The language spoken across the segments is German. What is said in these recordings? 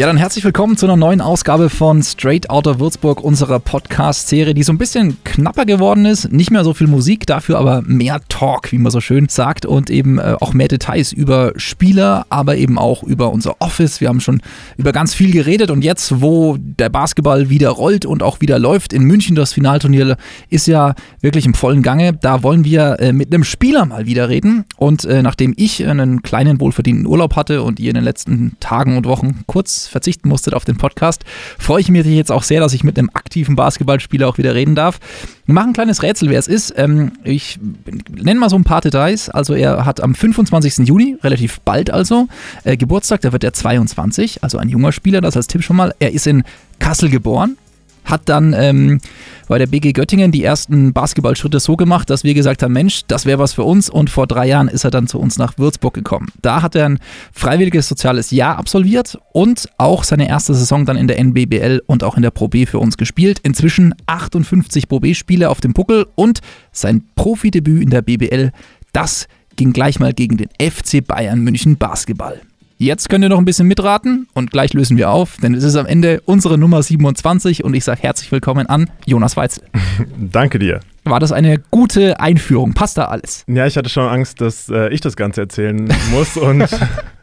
Ja, dann herzlich willkommen zu einer neuen Ausgabe von Straight Outta Würzburg, unserer Podcast-Serie, die so ein bisschen knapper geworden ist. Nicht mehr so viel Musik, dafür aber mehr Talk, wie man so schön sagt, und eben äh, auch mehr Details über Spieler, aber eben auch über unser Office. Wir haben schon über ganz viel geredet und jetzt, wo der Basketball wieder rollt und auch wieder läuft in München, das Finalturnier ist ja wirklich im vollen Gange. Da wollen wir äh, mit einem Spieler mal wieder reden. Und äh, nachdem ich einen kleinen wohlverdienten Urlaub hatte und ihr in den letzten Tagen und Wochen kurz verzichten musstet auf den Podcast, freue ich mich jetzt auch sehr, dass ich mit einem aktiven Basketballspieler auch wieder reden darf. Wir machen ein kleines Rätsel, wer es ist. Ähm, ich nenne mal so ein paar Details. Also er hat am 25. Juni, relativ bald also, äh, Geburtstag, da wird er 22, also ein junger Spieler, das als Tipp schon mal. Er ist in Kassel geboren, hat dann ähm, bei der BG Göttingen die ersten Basketballschritte so gemacht, dass wir gesagt haben, Mensch, das wäre was für uns und vor drei Jahren ist er dann zu uns nach Würzburg gekommen. Da hat er ein freiwilliges soziales Jahr absolviert und auch seine erste Saison dann in der NBBL und auch in der Pro B für uns gespielt. Inzwischen 58 Pro B-Spiele auf dem Puckel und sein Profidebüt in der BBL, das ging gleich mal gegen den FC Bayern München Basketball. Jetzt könnt ihr noch ein bisschen mitraten und gleich lösen wir auf, denn es ist am Ende unsere Nummer 27 und ich sage herzlich willkommen an Jonas Weitzel. Danke dir. War das eine gute Einführung? Passt da alles? Ja, ich hatte schon Angst, dass äh, ich das Ganze erzählen muss und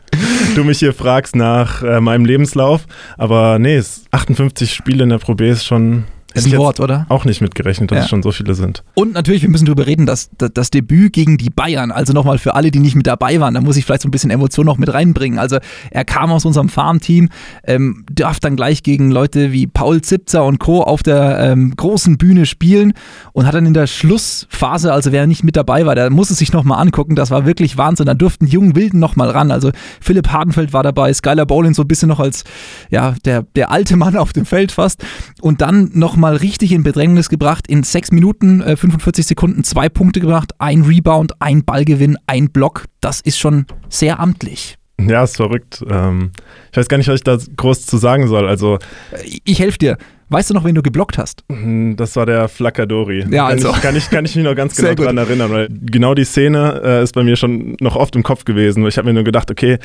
du mich hier fragst nach äh, meinem Lebenslauf. Aber nee, 58 Spiele in der Pro B ist schon ist ein Wort, oder? Auch nicht mitgerechnet, dass ja. es schon so viele sind. Und natürlich, wir müssen darüber reden, dass, dass das Debüt gegen die Bayern, also nochmal für alle, die nicht mit dabei waren, da muss ich vielleicht so ein bisschen Emotion noch mit reinbringen. Also er kam aus unserem Farmteam, ähm, darf dann gleich gegen Leute wie Paul Zipzer und Co. auf der ähm, großen Bühne spielen und hat dann in der Schlussphase, also wer nicht mit dabei war, der muss es sich nochmal angucken, das war wirklich Wahnsinn. Da durften die jungen Wilden nochmal ran. Also Philipp Hardenfeld war dabei, Skylar Bowling so ein bisschen noch als ja, der, der alte Mann auf dem Feld fast. Und dann nochmal mal richtig in Bedrängnis gebracht. In 6 Minuten, äh, 45 Sekunden zwei Punkte gebracht, ein Rebound, ein Ballgewinn, ein Block. Das ist schon sehr amtlich. Ja, ist verrückt. Ähm, ich weiß gar nicht, was ich da groß zu sagen soll. Also ich helfe dir. Weißt du noch, wen du geblockt hast? Hm, das war der Flaccadori. Ja, also. Kann ich, kann ich, kann ich mich noch ganz genau daran erinnern, weil genau die Szene äh, ist bei mir schon noch oft im Kopf gewesen. Ich habe mir nur gedacht, okay,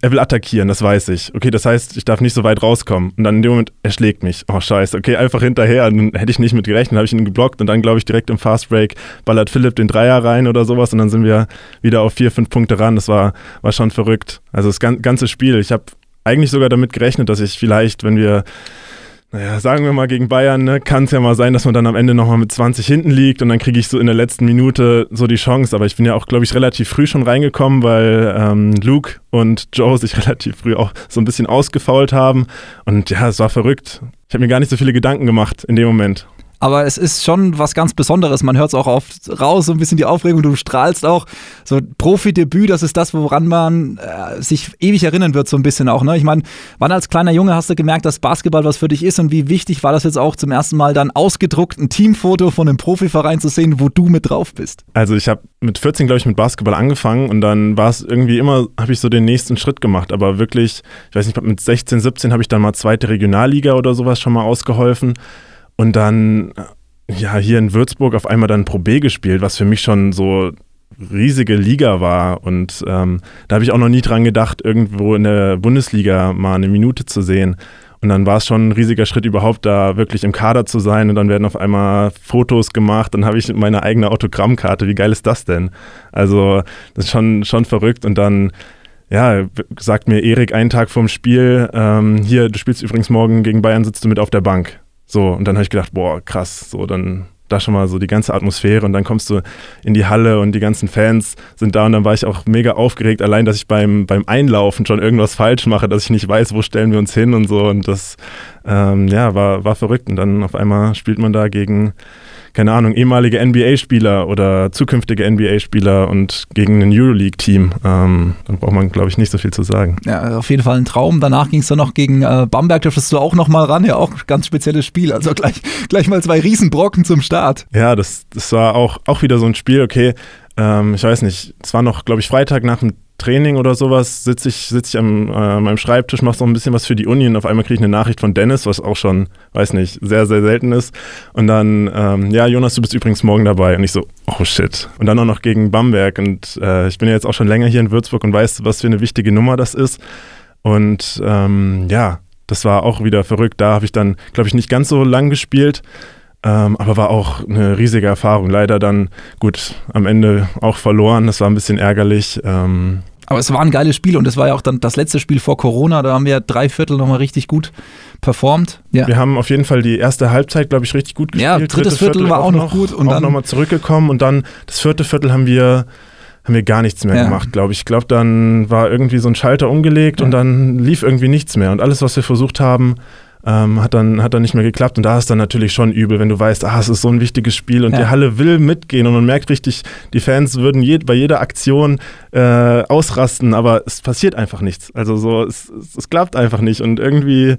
er will attackieren, das weiß ich. Okay, das heißt, ich darf nicht so weit rauskommen. Und dann in dem Moment, er schlägt mich. Oh, scheiße. Okay, einfach hinterher. Und dann hätte ich nicht mit gerechnet, habe ich ihn geblockt und dann, glaube ich, direkt im Fastbreak ballert Philipp den Dreier rein oder sowas und dann sind wir wieder auf vier, fünf Punkte ran. Das war, war schon verrückt. Also das ganze Spiel. Ich habe eigentlich sogar damit gerechnet, dass ich vielleicht, wenn wir naja, sagen wir mal gegen Bayern, ne, kann es ja mal sein, dass man dann am Ende nochmal mit 20 hinten liegt und dann kriege ich so in der letzten Minute so die Chance. Aber ich bin ja auch, glaube ich, relativ früh schon reingekommen, weil ähm, Luke und Joe sich relativ früh auch so ein bisschen ausgefault haben. Und ja, es war verrückt. Ich habe mir gar nicht so viele Gedanken gemacht in dem Moment aber es ist schon was ganz Besonderes. Man hört es auch oft raus, so ein bisschen die Aufregung, du strahlst auch. So Profi-Debüt, das ist das, woran man äh, sich ewig erinnern wird, so ein bisschen auch. Ne? Ich meine, wann als kleiner Junge hast du gemerkt, dass Basketball was für dich ist und wie wichtig war das jetzt auch zum ersten Mal dann ausgedruckt ein Teamfoto von einem Profiverein zu sehen, wo du mit drauf bist? Also ich habe mit 14, glaube ich, mit Basketball angefangen und dann war es irgendwie immer, habe ich so den nächsten Schritt gemacht, aber wirklich, ich weiß nicht, mit 16, 17 habe ich dann mal zweite Regionalliga oder sowas schon mal ausgeholfen. Und dann, ja, hier in Würzburg auf einmal dann Pro B gespielt, was für mich schon so riesige Liga war. Und ähm, da habe ich auch noch nie dran gedacht, irgendwo in der Bundesliga mal eine Minute zu sehen. Und dann war es schon ein riesiger Schritt überhaupt, da wirklich im Kader zu sein. Und dann werden auf einmal Fotos gemacht. Dann habe ich meine eigene Autogrammkarte. Wie geil ist das denn? Also, das ist schon, schon verrückt. Und dann, ja, sagt mir Erik einen Tag vorm Spiel, ähm, hier, du spielst übrigens morgen gegen Bayern, sitzt du mit auf der Bank. So, und dann habe ich gedacht, boah, krass, so, dann da schon mal so die ganze Atmosphäre und dann kommst du in die Halle und die ganzen Fans sind da und dann war ich auch mega aufgeregt, allein, dass ich beim, beim Einlaufen schon irgendwas falsch mache, dass ich nicht weiß, wo stellen wir uns hin und so. Und das, ähm, ja, war, war verrückt. Und dann auf einmal spielt man da gegen keine Ahnung, ehemalige NBA-Spieler oder zukünftige NBA-Spieler und gegen ein Euroleague-Team. Ähm, dann braucht man, glaube ich, nicht so viel zu sagen. Ja, auf jeden Fall ein Traum. Danach ging es dann noch gegen äh, Bamberg, da du auch noch mal ran. Ja, auch ein ganz spezielles Spiel. Also gleich, gleich mal zwei Riesenbrocken zum Start. Ja, das, das war auch, auch wieder so ein Spiel, okay, ähm, ich weiß nicht, es war noch, glaube ich, Freitag nach dem Training oder sowas sitze ich, sitz ich am äh, meinem Schreibtisch, mache so ein bisschen was für die Uni und auf einmal kriege ich eine Nachricht von Dennis, was auch schon, weiß nicht, sehr, sehr selten ist. Und dann, ähm, ja, Jonas, du bist übrigens morgen dabei. Und ich so, oh shit. Und dann auch noch gegen Bamberg. Und äh, ich bin ja jetzt auch schon länger hier in Würzburg und weiß, was für eine wichtige Nummer das ist. Und ähm, ja, das war auch wieder verrückt. Da habe ich dann, glaube ich, nicht ganz so lang gespielt. Ähm, aber war auch eine riesige Erfahrung. Leider dann, gut, am Ende auch verloren. Das war ein bisschen ärgerlich. Ähm, aber es war ein geiles Spiel und es war ja auch dann das letzte Spiel vor Corona. Da haben wir drei Viertel nochmal richtig gut performt. Ja. Wir haben auf jeden Fall die erste Halbzeit, glaube ich, richtig gut gespielt. Ja, drittes Dritte Viertel, Viertel war auch noch gut. Und auch dann nochmal zurückgekommen und dann das vierte Viertel haben wir haben wir gar nichts mehr ja. gemacht, glaube ich. Ich glaube, dann war irgendwie so ein Schalter umgelegt ja. und dann lief irgendwie nichts mehr. Und alles, was wir versucht haben, ähm, hat, dann, hat dann nicht mehr geklappt. Und da ist dann natürlich schon übel, wenn du weißt, ah, es ist so ein wichtiges Spiel und ja. die Halle will mitgehen und man merkt richtig, die Fans würden je, bei jeder Aktion äh, ausrasten, aber es passiert einfach nichts. Also so, es, es, es, klappt einfach nicht. Und irgendwie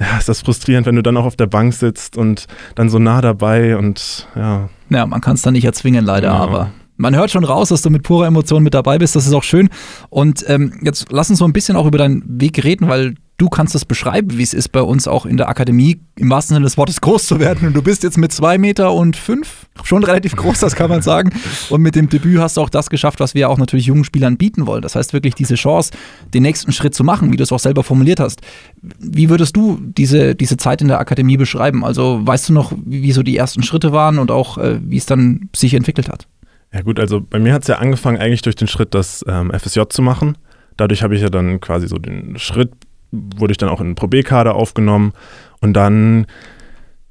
ja, ist das frustrierend, wenn du dann auch auf der Bank sitzt und dann so nah dabei und ja. Ja, man kann es dann nicht erzwingen, leider, genau. aber man hört schon raus, dass du mit purer Emotion mit dabei bist. Das ist auch schön. Und ähm, jetzt lass uns so ein bisschen auch über deinen Weg reden, weil du kannst es beschreiben, wie es ist bei uns auch in der Akademie im wahrsten Sinne des Wortes groß zu werden. Und du bist jetzt mit zwei Meter und fünf schon relativ groß, das kann man sagen. Und mit dem Debüt hast du auch das geschafft, was wir auch natürlich jungen Spielern bieten wollen. Das heißt wirklich diese Chance, den nächsten Schritt zu machen, wie du es auch selber formuliert hast. Wie würdest du diese, diese Zeit in der Akademie beschreiben? Also weißt du noch, wie so die ersten Schritte waren und auch äh, wie es dann sich entwickelt hat? Ja gut, also bei mir hat es ja angefangen eigentlich durch den Schritt, das ähm, FSJ zu machen. Dadurch habe ich ja dann quasi so den Schritt wurde ich dann auch in den Pro B-Kader aufgenommen und dann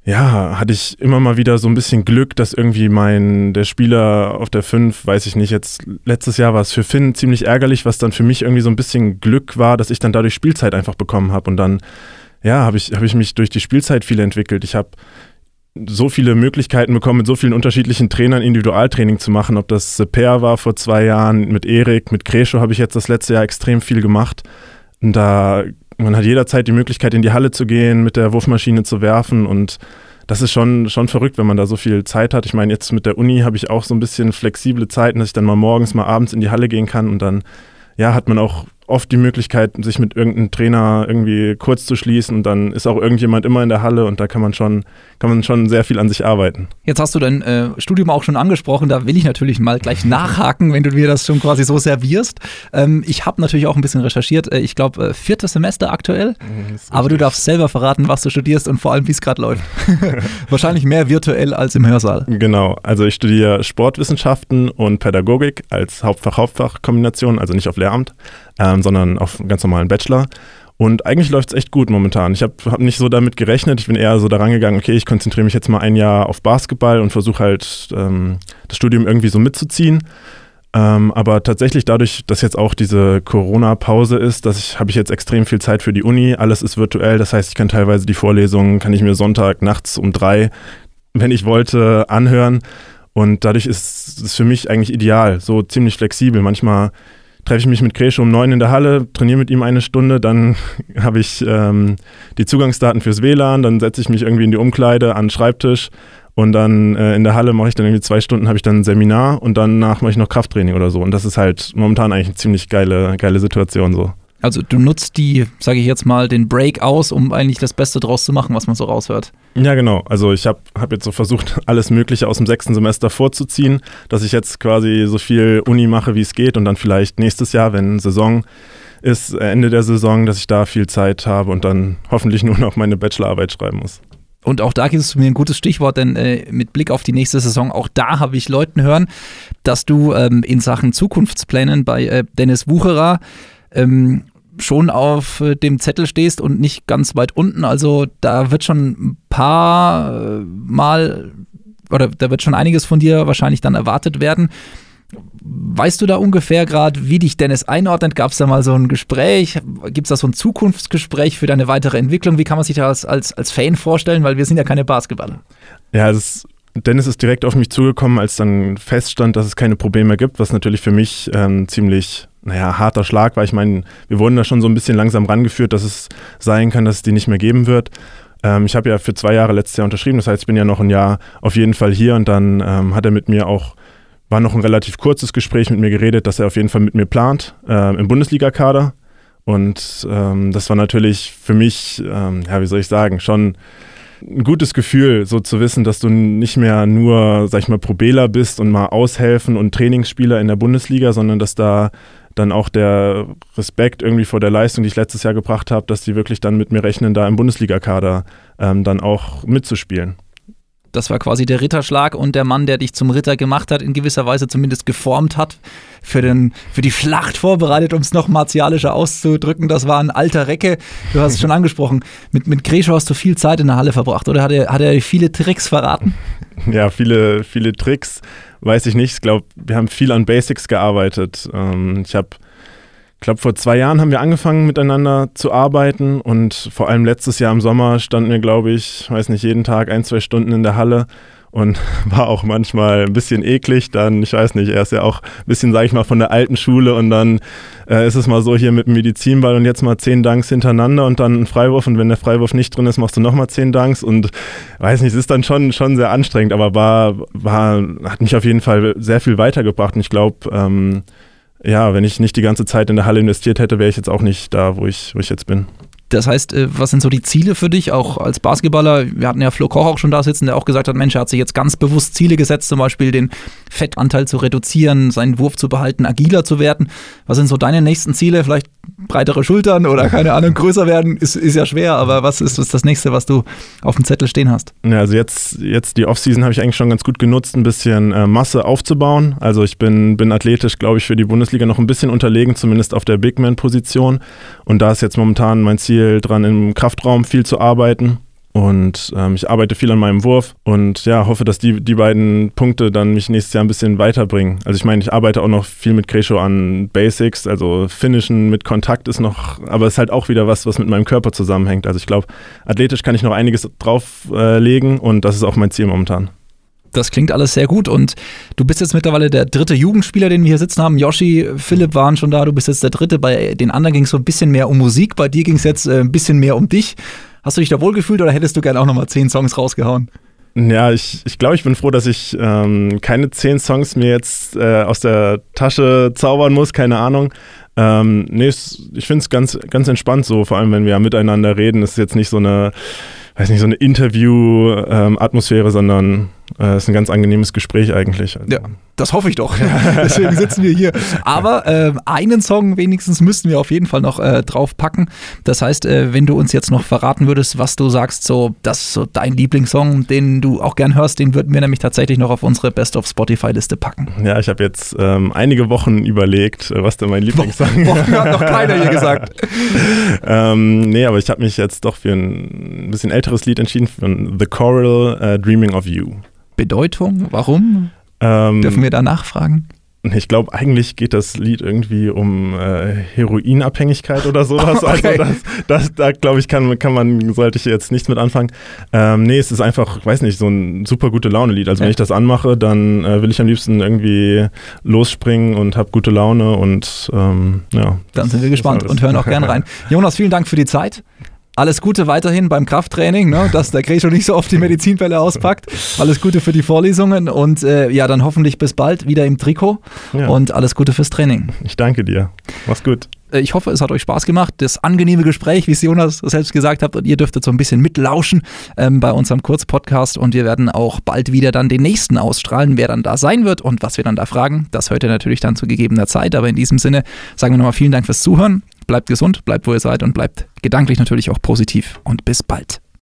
ja, hatte ich immer mal wieder so ein bisschen Glück, dass irgendwie mein, der Spieler auf der 5, weiß ich nicht, jetzt letztes Jahr war es für Finn ziemlich ärgerlich, was dann für mich irgendwie so ein bisschen Glück war, dass ich dann dadurch Spielzeit einfach bekommen habe und dann, ja, habe ich, hab ich mich durch die Spielzeit viel entwickelt. Ich habe so viele Möglichkeiten bekommen, mit so vielen unterschiedlichen Trainern Individualtraining zu machen, ob das Per war vor zwei Jahren, mit Erik, mit Krescho habe ich jetzt das letzte Jahr extrem viel gemacht. Und da man hat jederzeit die Möglichkeit, in die Halle zu gehen, mit der Wurfmaschine zu werfen und das ist schon, schon verrückt, wenn man da so viel Zeit hat. Ich meine, jetzt mit der Uni habe ich auch so ein bisschen flexible Zeiten, dass ich dann mal morgens, mal abends in die Halle gehen kann und dann ja, hat man auch oft die Möglichkeit, sich mit irgendeinem Trainer irgendwie kurz zu schließen und dann ist auch irgendjemand immer in der Halle und da kann man schon, kann man schon sehr viel an sich arbeiten. Jetzt hast du dein äh, Studium auch schon angesprochen, da will ich natürlich mal gleich nachhaken, wenn du mir das schon quasi so servierst. Ähm, ich habe natürlich auch ein bisschen recherchiert, äh, ich glaube äh, viertes Semester aktuell, mhm, aber du darfst selber verraten, was du studierst und vor allem, wie es gerade läuft. Wahrscheinlich mehr virtuell als im Hörsaal. Genau, also ich studiere Sportwissenschaften und Pädagogik als Hauptfach-Hauptfach-Kombination, also nicht auf Lehramt ähm, sondern auf einen ganz normalen Bachelor. Und eigentlich läuft es echt gut momentan. Ich habe hab nicht so damit gerechnet. Ich bin eher so daran gegangen, okay, ich konzentriere mich jetzt mal ein Jahr auf Basketball und versuche halt ähm, das Studium irgendwie so mitzuziehen. Ähm, aber tatsächlich dadurch, dass jetzt auch diese Corona-Pause ist, dass ich habe ich jetzt extrem viel Zeit für die Uni. Alles ist virtuell. Das heißt, ich kann teilweise die Vorlesungen, kann ich mir Sonntag nachts um drei, wenn ich wollte, anhören. Und dadurch ist es für mich eigentlich ideal, so ziemlich flexibel. Manchmal treffe ich mich mit Kresche um neun in der Halle, trainiere mit ihm eine Stunde, dann habe ich ähm, die Zugangsdaten fürs WLAN, dann setze ich mich irgendwie in die Umkleide an den Schreibtisch und dann äh, in der Halle mache ich dann irgendwie zwei Stunden, habe ich dann ein Seminar und danach mache ich noch Krafttraining oder so. Und das ist halt momentan eigentlich eine ziemlich geile, geile Situation so. Also du nutzt die, sage ich jetzt mal, den Break aus, um eigentlich das Beste draus zu machen, was man so raushört. Ja, genau. Also ich habe hab jetzt so versucht, alles Mögliche aus dem sechsten Semester vorzuziehen, dass ich jetzt quasi so viel Uni mache, wie es geht und dann vielleicht nächstes Jahr, wenn Saison ist, äh, Ende der Saison, dass ich da viel Zeit habe und dann hoffentlich nur noch meine Bachelorarbeit schreiben muss. Und auch da gibt es mir ein gutes Stichwort, denn äh, mit Blick auf die nächste Saison, auch da habe ich Leuten hören, dass du ähm, in Sachen Zukunftsplänen bei äh, Dennis Wucherer ähm, schon auf äh, dem Zettel stehst und nicht ganz weit unten. Also da wird schon ein paar äh, Mal oder da wird schon einiges von dir wahrscheinlich dann erwartet werden. Weißt du da ungefähr gerade, wie dich Dennis einordnet? Gab es da mal so ein Gespräch? Gibt es da so ein Zukunftsgespräch für deine weitere Entwicklung? Wie kann man sich das als, als, Fan vorstellen? Weil wir sind ja keine Basketballer. Ja, das Dennis ist direkt auf mich zugekommen, als dann feststand, dass es keine Probleme gibt, was natürlich für mich ähm, ziemlich naja, harter Schlag war. Ich meine, wir wurden da schon so ein bisschen langsam rangeführt, dass es sein kann, dass es die nicht mehr geben wird. Ähm, ich habe ja für zwei Jahre letztes Jahr unterschrieben, das heißt, ich bin ja noch ein Jahr auf jeden Fall hier und dann ähm, hat er mit mir auch, war noch ein relativ kurzes Gespräch mit mir geredet, dass er auf jeden Fall mit mir plant äh, im Bundesliga-Kader. Und ähm, das war natürlich für mich, ähm, ja, wie soll ich sagen, schon ein gutes Gefühl, so zu wissen, dass du nicht mehr nur, sag ich mal, Probeler bist und mal aushelfen und Trainingsspieler in der Bundesliga, sondern dass da dann auch der Respekt irgendwie vor der Leistung, die ich letztes Jahr gebracht habe, dass die wirklich dann mit mir rechnen, da im Bundesligakader ähm, dann auch mitzuspielen. Das war quasi der Ritterschlag und der Mann, der dich zum Ritter gemacht hat, in gewisser Weise zumindest geformt hat, für, den, für die Schlacht vorbereitet, um es noch martialischer auszudrücken. Das war ein alter Recke. Du hast es schon angesprochen. Mit, mit Greschow hast du viel Zeit in der Halle verbracht, oder hat er, hat er viele Tricks verraten? Ja, viele, viele Tricks, weiß ich nicht. Ich glaube, wir haben viel an Basics gearbeitet. Ähm, ich habe glaube, vor zwei Jahren haben wir angefangen miteinander zu arbeiten und vor allem letztes Jahr im Sommer standen wir, glaube ich, weiß nicht, jeden Tag ein, zwei Stunden in der Halle und war auch manchmal ein bisschen eklig. Dann, ich weiß nicht, er ist ja auch ein bisschen, sage ich mal, von der alten Schule und dann äh, ist es mal so hier mit dem Medizinball und jetzt mal zehn Danks hintereinander und dann ein Freiwurf und wenn der Freiwurf nicht drin ist, machst du nochmal zehn Danks und weiß nicht, es ist dann schon, schon sehr anstrengend, aber war, war, hat mich auf jeden Fall sehr viel weitergebracht und ich glaube, ähm, ja, wenn ich nicht die ganze Zeit in der Halle investiert hätte, wäre ich jetzt auch nicht da, wo ich, wo ich jetzt bin. Das heißt, äh, was sind so die Ziele für dich, auch als Basketballer? Wir hatten ja Flo Koch auch schon da sitzen, der auch gesagt hat, Mensch, er hat sich jetzt ganz bewusst Ziele gesetzt, zum Beispiel den Fettanteil zu reduzieren, seinen Wurf zu behalten, agiler zu werden. Was sind so deine nächsten Ziele? Vielleicht breitere Schultern oder keine Ahnung, größer werden, ist, ist ja schwer, aber was ist, ist das nächste, was du auf dem Zettel stehen hast? Ja, also jetzt, jetzt die Offseason habe ich eigentlich schon ganz gut genutzt, ein bisschen äh, Masse aufzubauen. Also ich bin, bin athletisch, glaube ich, für die Bundesliga noch ein bisschen unterlegen, zumindest auf der Bigman-Position. Und da ist jetzt momentan mein Ziel dran, im Kraftraum viel zu arbeiten und ähm, ich arbeite viel an meinem Wurf und ja, hoffe, dass die, die beiden Punkte dann mich nächstes Jahr ein bisschen weiterbringen. Also ich meine, ich arbeite auch noch viel mit Cresho an Basics, also Finishen mit Kontakt ist noch, aber es ist halt auch wieder was, was mit meinem Körper zusammenhängt. Also ich glaube, athletisch kann ich noch einiges drauflegen äh, und das ist auch mein Ziel momentan. Das klingt alles sehr gut und du bist jetzt mittlerweile der dritte Jugendspieler, den wir hier sitzen haben. Yoshi, Philipp waren schon da, du bist jetzt der dritte. Bei den anderen ging es so ein bisschen mehr um Musik, bei dir ging es jetzt äh, ein bisschen mehr um dich. Hast du dich da wohlgefühlt oder hättest du gerne auch nochmal zehn Songs rausgehauen? Ja, ich, ich glaube, ich bin froh, dass ich ähm, keine zehn Songs mir jetzt äh, aus der Tasche zaubern muss, keine Ahnung. Ähm, nee, ich finde es ganz, ganz entspannt so, vor allem wenn wir miteinander reden. Es ist jetzt nicht so eine, weiß nicht, so eine Interview-Atmosphäre, ähm, sondern äh, ist ein ganz angenehmes Gespräch eigentlich. Also. Ja, das hoffe ich doch. Deswegen sitzen wir hier. Aber äh, einen Song wenigstens müssten wir auf jeden Fall noch äh, drauf packen. Das heißt, äh, wenn du uns jetzt noch verraten würdest, was du sagst, so das ist so dein Lieblingssong, den du auch gern hörst, den würden wir nämlich tatsächlich noch auf unsere Best of Spotify-Liste packen. Ja, ich habe jetzt ähm, einige Wochen überlegt, äh, was denn mein Lieblingssong ist. Wochen hat noch keiner hier gesagt. ähm, nee, aber ich habe mich jetzt doch für ein bisschen älteres Lied entschieden, von The Choral uh, Dreaming of You. Bedeutung? Warum? Ähm, Dürfen wir da nachfragen? Ich glaube, eigentlich geht das Lied irgendwie um äh, Heroinabhängigkeit oder sowas. Also okay. Also das, das, da glaube ich, kann, kann man, sollte ich jetzt nichts mit anfangen. Ähm, nee, es ist einfach, weiß nicht, so ein super gute Laune-Lied. Also ja. wenn ich das anmache, dann äh, will ich am liebsten irgendwie losspringen und habe gute Laune und ähm, ja. Dann sind wir gespannt und hören auch gerne rein. Jonas, vielen Dank für die Zeit. Alles Gute weiterhin beim Krafttraining, ne? dass der Grescho nicht so oft die Medizinbälle auspackt. Alles Gute für die Vorlesungen und äh, ja, dann hoffentlich bis bald wieder im Trikot ja. und alles Gute fürs Training. Ich danke dir. Mach's gut. Äh, ich hoffe, es hat euch Spaß gemacht. Das angenehme Gespräch, wie es Jonas selbst gesagt hat, und ihr dürftet so ein bisschen mitlauschen ähm, bei unserem Kurzpodcast und wir werden auch bald wieder dann den nächsten ausstrahlen, wer dann da sein wird und was wir dann da fragen. Das hört ihr natürlich dann zu gegebener Zeit, aber in diesem Sinne sagen wir nochmal vielen Dank fürs Zuhören bleibt gesund, bleibt wo ihr seid und bleibt gedanklich natürlich auch positiv und bis bald.